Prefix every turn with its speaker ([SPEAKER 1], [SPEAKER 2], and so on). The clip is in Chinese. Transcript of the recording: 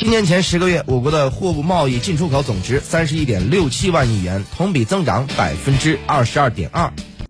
[SPEAKER 1] 今年前十个月我国的货物贸易进出口总值三十一点六七万亿元同比增长百分之二十二点二。